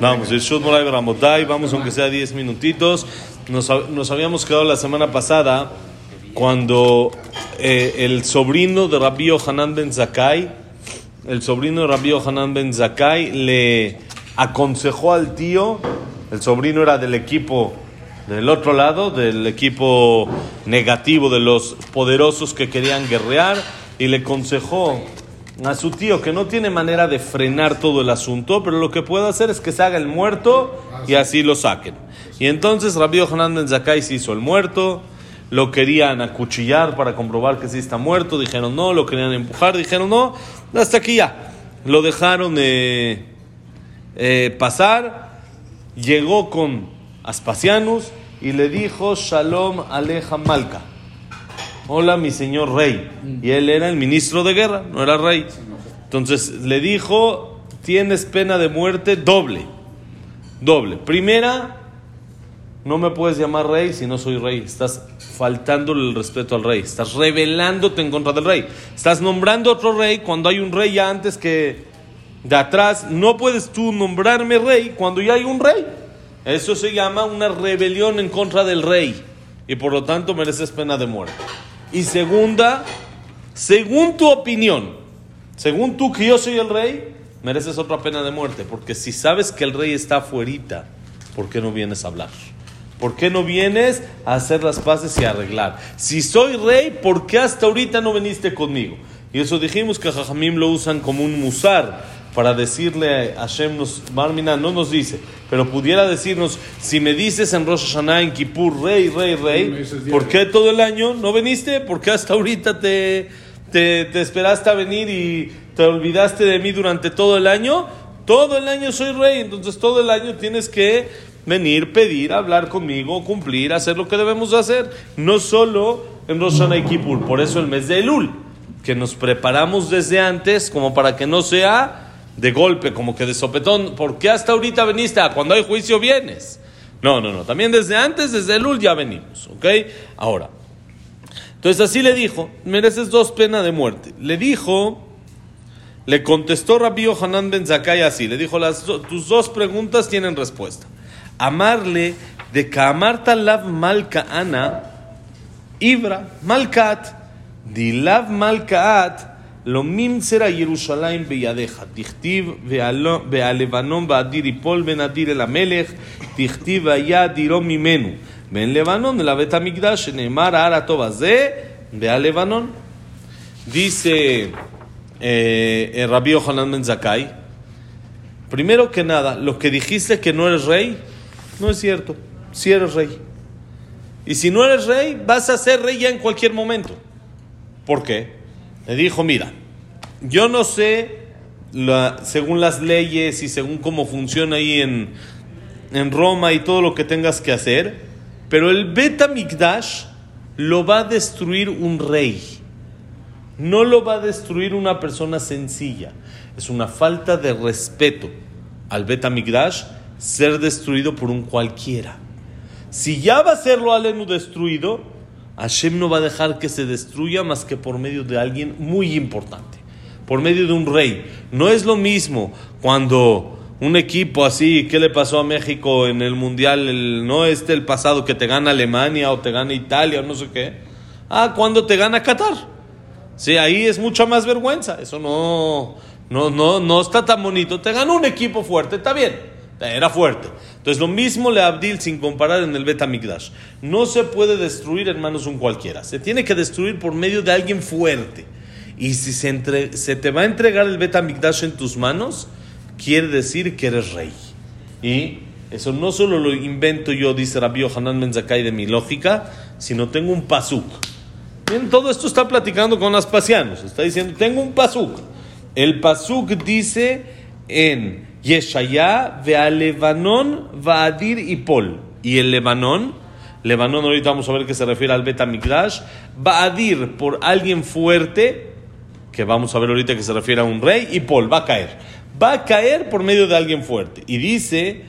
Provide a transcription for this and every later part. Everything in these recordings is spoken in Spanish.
Vamos, vamos aunque sea 10 minutitos. Nos, nos, habíamos quedado la semana pasada cuando eh, el sobrino de Rabbi Hanan Ben Zakai, el sobrino de Rabbi Hanan Ben Zakai le aconsejó al tío, el sobrino era del equipo del otro lado, del equipo negativo de los poderosos que querían guerrear, y le aconsejó a su tío que no tiene manera de frenar todo el asunto, pero lo que puede hacer es que se haga el muerto y así lo saquen. Y entonces Rabbi Hanan Ben Zakai se hizo el muerto, lo querían acuchillar para comprobar que sí está muerto, dijeron no, lo querían empujar, dijeron no, hasta aquí ya. Lo dejaron eh, eh, pasar, llegó con Aspasianus y le dijo Shalom Aleja Malka hola mi señor rey. Y él era el ministro de guerra, no era rey. Entonces le dijo, tienes pena de muerte doble. Doble. Primera, no me puedes llamar rey si no soy rey. Estás faltándole el respeto al rey. Estás rebelándote en contra del rey. Estás nombrando otro rey cuando hay un rey ya antes que de atrás. No puedes tú nombrarme rey cuando ya hay un rey. Eso se llama una rebelión en contra del rey. Y por lo tanto mereces pena de muerte. Y segunda, según tu opinión, según tú que yo soy el rey, mereces otra pena de muerte. Porque si sabes que el rey está afuerita, ¿por qué no vienes a hablar? ¿Por qué no vienes a hacer las paces y a arreglar? Si soy rey, ¿por qué hasta ahorita no viniste conmigo? Y eso dijimos que Jajamim lo usan como un musar para decirle a Hashem, nos, Marmina no nos dice, pero pudiera decirnos, si me dices en Rosh Hashanah, en Kippur, rey, rey, rey, ¿por qué todo el año no viniste? ¿Por qué hasta ahorita te, te, te esperaste a venir y te olvidaste de mí durante todo el año? Todo el año soy rey, entonces todo el año tienes que venir, pedir, hablar conmigo, cumplir, hacer lo que debemos hacer. No solo en Rosh Hashanah y Kippur, por eso el mes de Elul, que nos preparamos desde antes como para que no sea de golpe, como que de sopetón, ¿por qué hasta ahorita veniste? Cuando hay juicio vienes. No, no, no, también desde antes, desde el ya venimos, ¿ok? Ahora, entonces así le dijo, mereces dos penas de muerte. Le dijo, le contestó Rabbi Hanan Ben Zakai así, le dijo, las, tus dos preguntas tienen respuesta. Amarle de Kamarta Lav Malka Ana, Ibra, Malkat, Dilav Malkaat, lo mimsera Jerusalén beyadeja, tichtiv vealevanon baadir ipol ben adir el amelech, tichtiv vaya dirom mimenu, ben levanon la betamigdash, neemar ara tobaze, vealevanon. Dice eh, el Rabbi Yohanan Ben Zakai, primero que nada, lo que dijiste que no eres rey, no es cierto, si eres rey. Y si no eres rey, vas a ser rey ya en cualquier momento. ¿Por qué? Le dijo, mira, yo no sé, según las leyes y según cómo funciona ahí en, en Roma y todo lo que tengas que hacer, pero el Beta Mikdash lo va a destruir un rey. No lo va a destruir una persona sencilla. Es una falta de respeto al Beta Mikdash ser destruido por un cualquiera. Si ya va a ser lo alenu destruido, Hashem no va a dejar que se destruya más que por medio de alguien muy importante, por medio de un rey. No es lo mismo cuando un equipo así, ¿qué le pasó a México en el Mundial? no este el pasado que te gana Alemania o te gana Italia o no sé qué. Ah, cuando te gana Qatar. Sí, ahí es mucha más vergüenza. Eso no, no, no, no está tan bonito. Te gana un equipo fuerte, está bien. Era fuerte. Entonces, lo mismo le Abdil sin comparar en el Betamigdash. No se puede destruir, hermanos, un cualquiera. Se tiene que destruir por medio de alguien fuerte. Y si se, entre, se te va a entregar el Betamigdash en tus manos, quiere decir que eres rey. Y eso no solo lo invento yo, dice Rabbi Hanan Menzakai de mi lógica, sino tengo un pasuk. Bien, todo esto está platicando con Aspasianos. Está diciendo, tengo un pasuk. El pasuk dice en Yeshaya, Lebanon, Vaadir y Pol. Y el Lebanón, Lebanón ahorita vamos a ver que se refiere al Bet Mikdash, Vaadir por alguien fuerte, que vamos a ver ahorita que se refiere a un rey, y Pol, va a caer. Va a caer por medio de alguien fuerte. Y dice,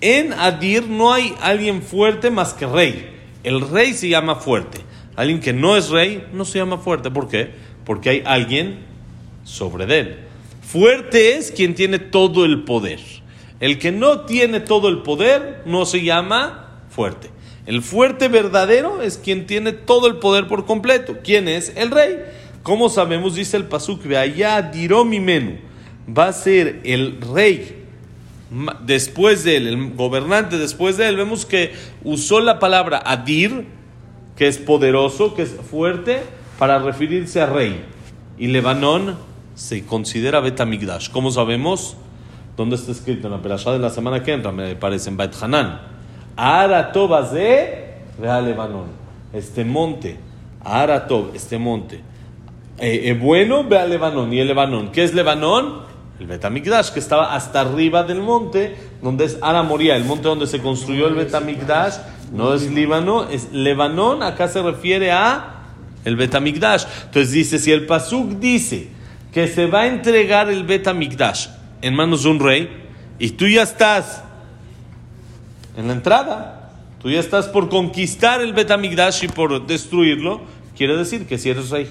en Adir no hay alguien fuerte más que rey. El rey se llama fuerte. Alguien que no es rey no se llama fuerte. ¿Por qué? Porque hay alguien sobre él. Fuerte es quien tiene todo el poder. El que no tiene todo el poder no se llama fuerte. El fuerte verdadero es quien tiene todo el poder por completo. ¿Quién es? El rey. Como sabemos, dice el Pasuk, allá diró mi menú. Va a ser el rey después de él, el gobernante después de él. Vemos que usó la palabra adir, que es poderoso, que es fuerte, para referirse a rey. Y Lebanón se considera Betamigdash. ¿Cómo sabemos? ¿Dónde está escrito? En la perashá de la semana que entra, me parece, en Bet Hanan. Aratov de Real Lebanón. Este monte, Aratov, este monte. Eh, eh, bueno, ve a Lebanón. ¿Y el Lebanón? ¿Qué es Lebanón? El Betamigdash, que estaba hasta arriba del monte, donde es Ara Moria, el monte donde se construyó el Betamigdash. No es Líbano, es Lebanón. Acá se refiere a el Betamigdash. Entonces dice, si el Pasuk dice que se va a entregar el Betamigdash en manos de un rey, y tú ya estás en la entrada, tú ya estás por conquistar el Betamigdash y por destruirlo, quiere decir que si eres rey.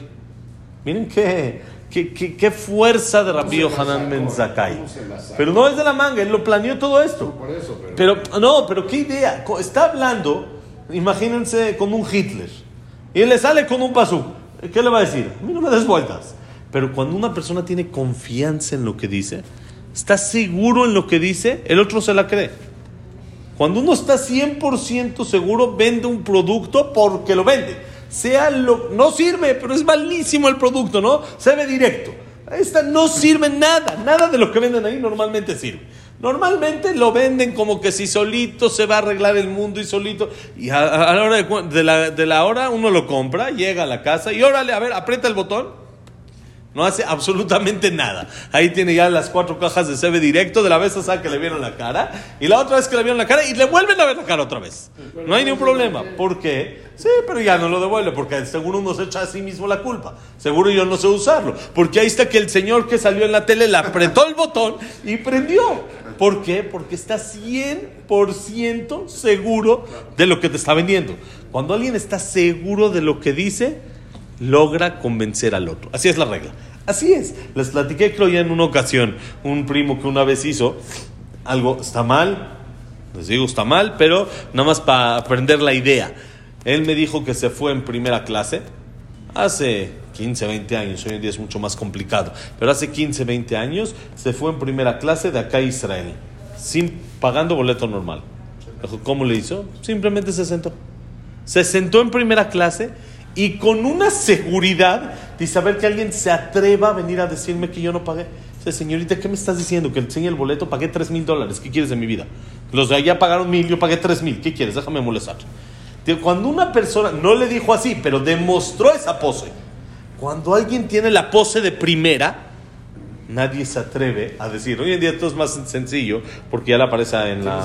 Miren qué, qué, qué, fuerza de Rabbi Hanan Ben Zakai. Pero no es de la manga, él lo planeó todo esto. pero... no, pero qué idea. Está hablando, imagínense, con un Hitler y él le sale con un pasú. ¿Qué le va a decir? A mí no me des vueltas. Pero cuando una persona tiene confianza en lo que dice, está seguro en lo que dice, el otro se la cree. Cuando uno está 100% seguro, vende un producto porque lo vende. Sea lo, no sirve, pero es malísimo el producto, ¿no? Se ve directo. Esta no sirve nada, nada de lo que venden ahí normalmente sirve. Normalmente lo venden como que si solito se va a arreglar el mundo y solito. Y a, la hora de, la, de la hora uno lo compra, llega a la casa y órale, a ver, aprieta el botón no hace absolutamente nada. Ahí tiene ya las cuatro cajas de CB directo de la vez que le vieron la cara y la otra vez que le vieron la cara y le vuelven a ver la cara otra vez. No hay ningún problema. ¿Por qué? Sí, pero ya no lo devuelve porque seguro uno se echa a sí mismo la culpa. Seguro yo no sé usarlo. Porque ahí está que el señor que salió en la tele le apretó el botón y prendió. ¿Por qué? Porque está 100% seguro de lo que te está vendiendo. Cuando alguien está seguro de lo que dice, logra convencer al otro. Así es la regla. Así es. Les platiqué, creo ya en una ocasión, un primo que una vez hizo algo, está mal, les digo, está mal, pero nada más para aprender la idea. Él me dijo que se fue en primera clase hace 15, 20 años, hoy en día es mucho más complicado, pero hace 15, 20 años se fue en primera clase de acá a Israel, sin pagando boleto normal. ¿Cómo le hizo? Simplemente se sentó. Se sentó en primera clase y con una seguridad de saber que alguien se atreva a venir a decirme que yo no pagué. Dice, señorita, ¿qué me estás diciendo? Que enseñe el boleto, pagué tres mil dólares. ¿Qué quieres de mi vida? Los de allá pagaron mil, yo pagué tres mil. ¿Qué quieres? Déjame molestar. Cuando una persona, no le dijo así, pero demostró esa pose. Cuando alguien tiene la pose de primera, nadie se atreve a decir. Hoy en día todo es más sencillo porque ya le aparece en la,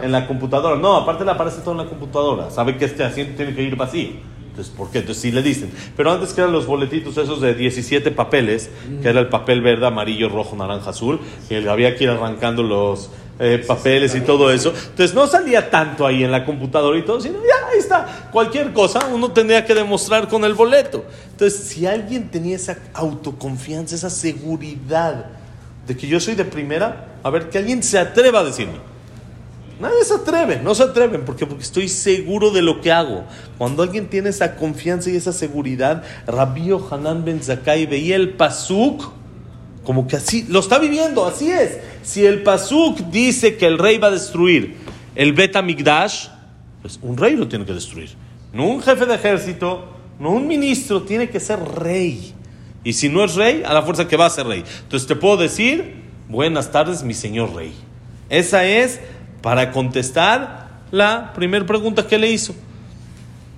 en la computadora. No, aparte le aparece todo en la computadora. Sabe que este asiento tiene que ir vacío. Entonces, ¿por qué? Entonces sí le dicen. Pero antes que eran los boletitos esos de 17 papeles, que era el papel verde, amarillo, rojo, naranja, azul, y había que ir arrancando los eh, papeles y todo eso. Entonces no salía tanto ahí en la computadora y todo, sino ya, ahí está. Cualquier cosa uno tendría que demostrar con el boleto. Entonces, si alguien tenía esa autoconfianza, esa seguridad de que yo soy de primera, a ver, que alguien se atreva a decirme. Nadie se atreve, no se atreven, porque, estoy seguro de lo que hago. Cuando alguien tiene esa confianza y esa seguridad, Rabbi Hanan Ben Zakai veía el Pasuk como que así, lo está viviendo, así es. Si el Pasuk dice que el rey va a destruir el Bet Amigdash, pues un rey lo tiene que destruir. No un jefe de ejército, no un ministro, tiene que ser rey. Y si no es rey, a la fuerza que va a ser rey. Entonces te puedo decir, buenas tardes, mi señor rey. Esa es para contestar la primera pregunta que le hizo.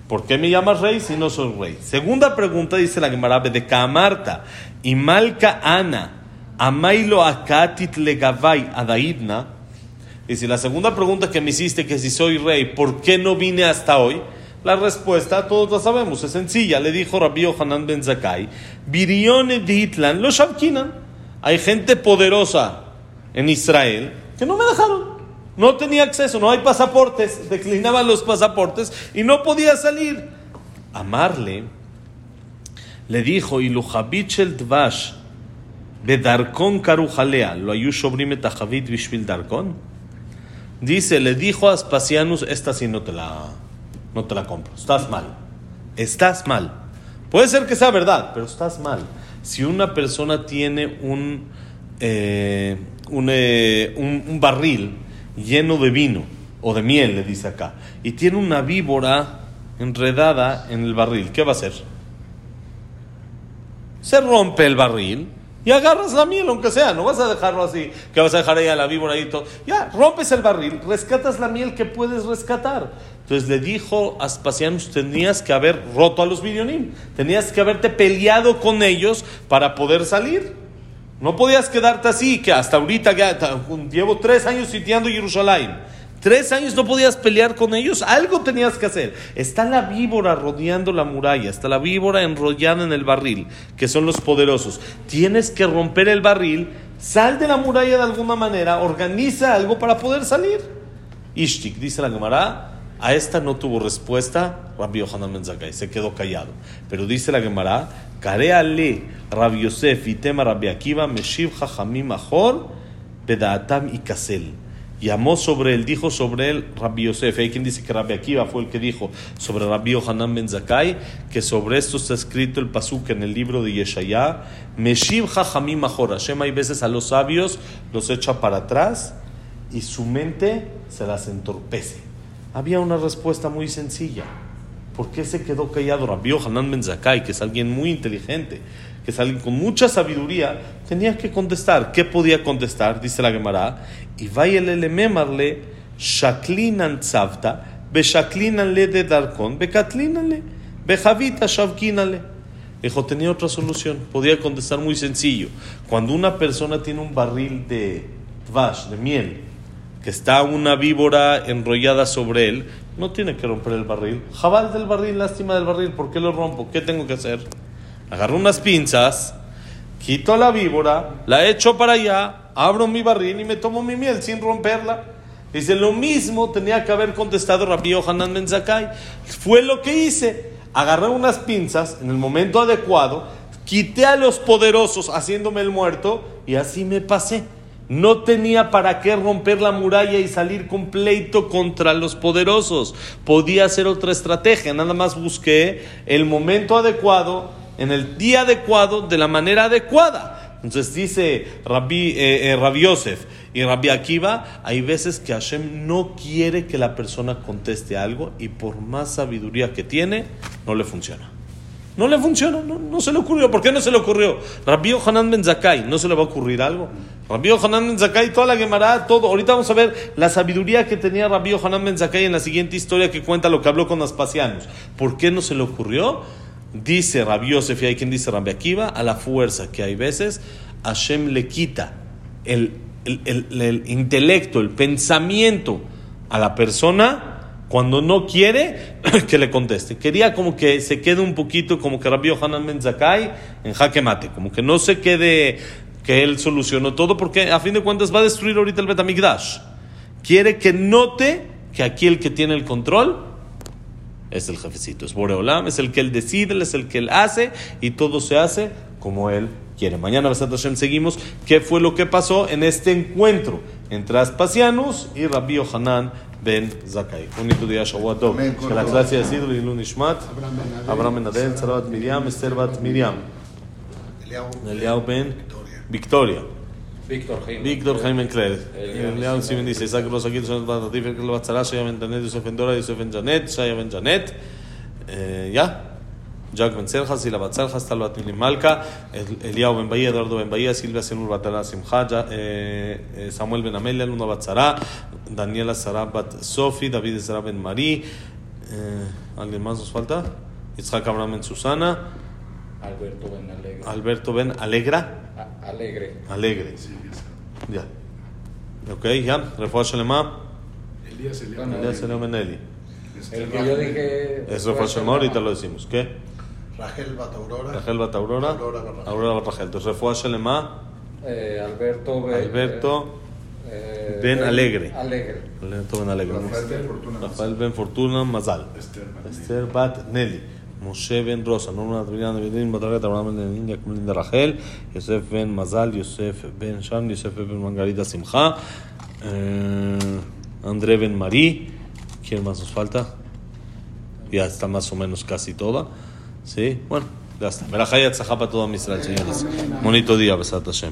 ¿Por qué me llamas rey si no soy rey? Segunda pregunta dice la Gemara de Kamarta. Y Malka Ana, Amailo Akatit Legavai Adaidna. Y si la segunda pregunta que me hiciste, que si soy rey, ¿por qué no vine hasta hoy? La respuesta, todos la sabemos, es sencilla. Le dijo Rabbi Hanan ben Zakai, Virione de Hitlan, los Shavkinan. Hay gente poderosa en Israel que no me dejaron. No tenía acceso, no hay pasaportes, declinaban los pasaportes y no podía salir. Amarle le dijo, el Dvash, Bedarkon karujalea, lo ayu shobrim et achavit bishvil darkon. Dice, le dijo a Aspasianus, esta sí no te la, no te la compro, estás mal, estás mal. Puede ser que sea verdad, pero estás mal. Si una persona tiene un, eh, eh, un- un barril lleno de vino o de miel, le dice acá, y tiene una víbora enredada en el barril, ¿qué va a hacer? Se rompe el barril y agarras la miel, aunque sea, no vas a dejarlo así, que vas a dejar ahí a la víbora y todo. Ya, rompes el barril, rescatas la miel que puedes rescatar. Entonces le dijo a tenías que haber roto a los Vidionim, tenías que haberte peleado con ellos para poder salir. No podías quedarte así, que hasta ahorita llevo tres años sitiando Jerusalén. Tres años no podías pelear con ellos, algo tenías que hacer. Está la víbora rodeando la muralla, está la víbora enrollada en el barril, que son los poderosos. Tienes que romper el barril, sal de la muralla de alguna manera, organiza algo para poder salir. Ishtik, dice la Gemara, a esta no tuvo respuesta Rabbi Yohanan Ben Zakkai, se quedó callado. Pero dice la Gemara, Kareale Rabbi Yosef y tema Rabbi Akiva, Meshiv Jajamim Ahor, Bedaatam y Kasel. Llamó sobre él, dijo sobre él Rabbi Yosef. Hay quien dice que Rabbi Akiva fue el que dijo sobre Rabbi Yohanan Ben Zakkai, que sobre esto está escrito el pasuk en el libro de Yeshayah, Meshiv Jajamim Ahor. Hashem hay veces a los sabios los echa para atrás y su mente se las entorpece. Había una respuesta muy sencilla. ¿Por qué se quedó callado Rabbi Hanan Ben Zakkai, que es alguien muy inteligente, que es alguien con mucha sabiduría? Tenía que contestar. ¿Qué podía contestar? Dice la Gemara. Y vayele memarle shaklinan tzavta, beshaklinan le de darkon, bekatlinanle, bejavita shavkinale. Dijo, tenía otra solución. Podía contestar muy sencillo. Cuando una persona tiene un barril de tvash, de miel, que está una víbora enrollada sobre él, no tiene que romper el barril. Jabal del barril, lástima del barril, ¿por qué lo rompo? ¿Qué tengo que hacer? Agarro unas pinzas, quito la víbora, la echo para allá, abro mi barril y me tomo mi miel sin romperla. Dice, lo mismo tenía que haber contestado Rabbi Yohanan Ben Zakkai. Fue lo que hice. Agarré unas pinzas en el momento adecuado, quité a los poderosos haciéndome el muerto y así me pasé. No tenía para qué romper la muralla y salir con pleito contra los poderosos. Podía hacer otra estrategia. Nada más busqué el momento adecuado, en el día adecuado, de la manera adecuada. Entonces dice Rabbi, eh, eh, Yosef y Rabbi Akiva, hay veces que Hashem no quiere que la persona conteste algo y por más sabiduría que tiene, no le funciona. No le funciona, no, no se le ocurrió. ¿Por qué no se le ocurrió? Rabbi Hanan Ben Zakkai, ¿no se le va a ocurrir algo? Rabbi Hanan Ben Zakkai, toda la Gemara, todo. Ahorita vamos a ver la sabiduría que tenía Rabbi Hanan Ben Zakkai en la siguiente historia que cuenta lo que habló con Aspasianos. ¿Por qué no se le ocurrió? Dice Rabbi Yosef, y hay quien dice Rabbi Akiva, a la fuerza que hay veces, Hashem le quita el, el, el- el intelecto, el pensamiento a la persona cuando no quiere que le conteste. Quería como que se quede un poquito como que Rabbi Hanan Ben Zakkai en jaque mate, como que no se quede que él solucionó todo, porque a fin de cuentas va a destruir ahorita el Betamigdash. Quiere que note que aquí el que tiene el control es el jefecito, es Boreolam, es el que él decide, es el que él hace y todo se hace como él quiere. Mañana, Besat Hashem, seguimos qué fue lo que pasó en este encuentro entre Aspasianus y Rabbi Yohanan y Lunishmat, Abraham Ben Adel, Abraham Ben Adel, Sarabat Miriam, Esther Bat Miriam, Eliau, Eliao Ben Victoria. Victoria. Víctor Jaime. Dice, Isaac Batatif, Batzara, Shaya Ben Janet, Yosef Ben Dora, Ben Janet, Shaya Ben Janet. Ya. Jack Ben Sila Tal Eliao Ben Bahía, Eduardo Ben Bahía, Silvia Senur eh, eh, Samuel Ben Amelia, Luna Daniela Sara Bat Sofi, David Sara Ben Marí. Eh, ¿Alguien más nos falta? Itzhak Abraham Ben Susana, Alberto Ben Alegre. Alberto Ben Alegra, A- Alegre. Alegre. Sí, Ya. Ok, ya. Refuah Shalema. Elías Meneli. Este, El que yo dije. Es Refuah Shalema, ahorita lo decimos. ¿Qué? Rachel Bat Aurora. Rachel Bat Aurora. Aurora Bat Rachel. Aurora Bat Rachel. Entonces, Refuah Shalema. Eh, Alberto Ben. Alberto eh, Ben Alegre. Alegre. Ben Alegre. Rafael Ben Fortuna. Rafael Ben Fortuna Mazal. Esther Bat Nelly. Esther Bat Nelly. Moshe ben Rosa, Norma Adriana Bedin, Batarget, Abraham ben India, Linda Rachel, Yosef ben Mazal, Yosef ben Shan, Yosef ben Margarita Simcha, eh, André ben Marí. ¿Quién más nos falta? Ya está más o menos casi toda. ¿Sí? Bueno, ya está. Verajaya Israel, señores. Bonito día, Besat Hashem.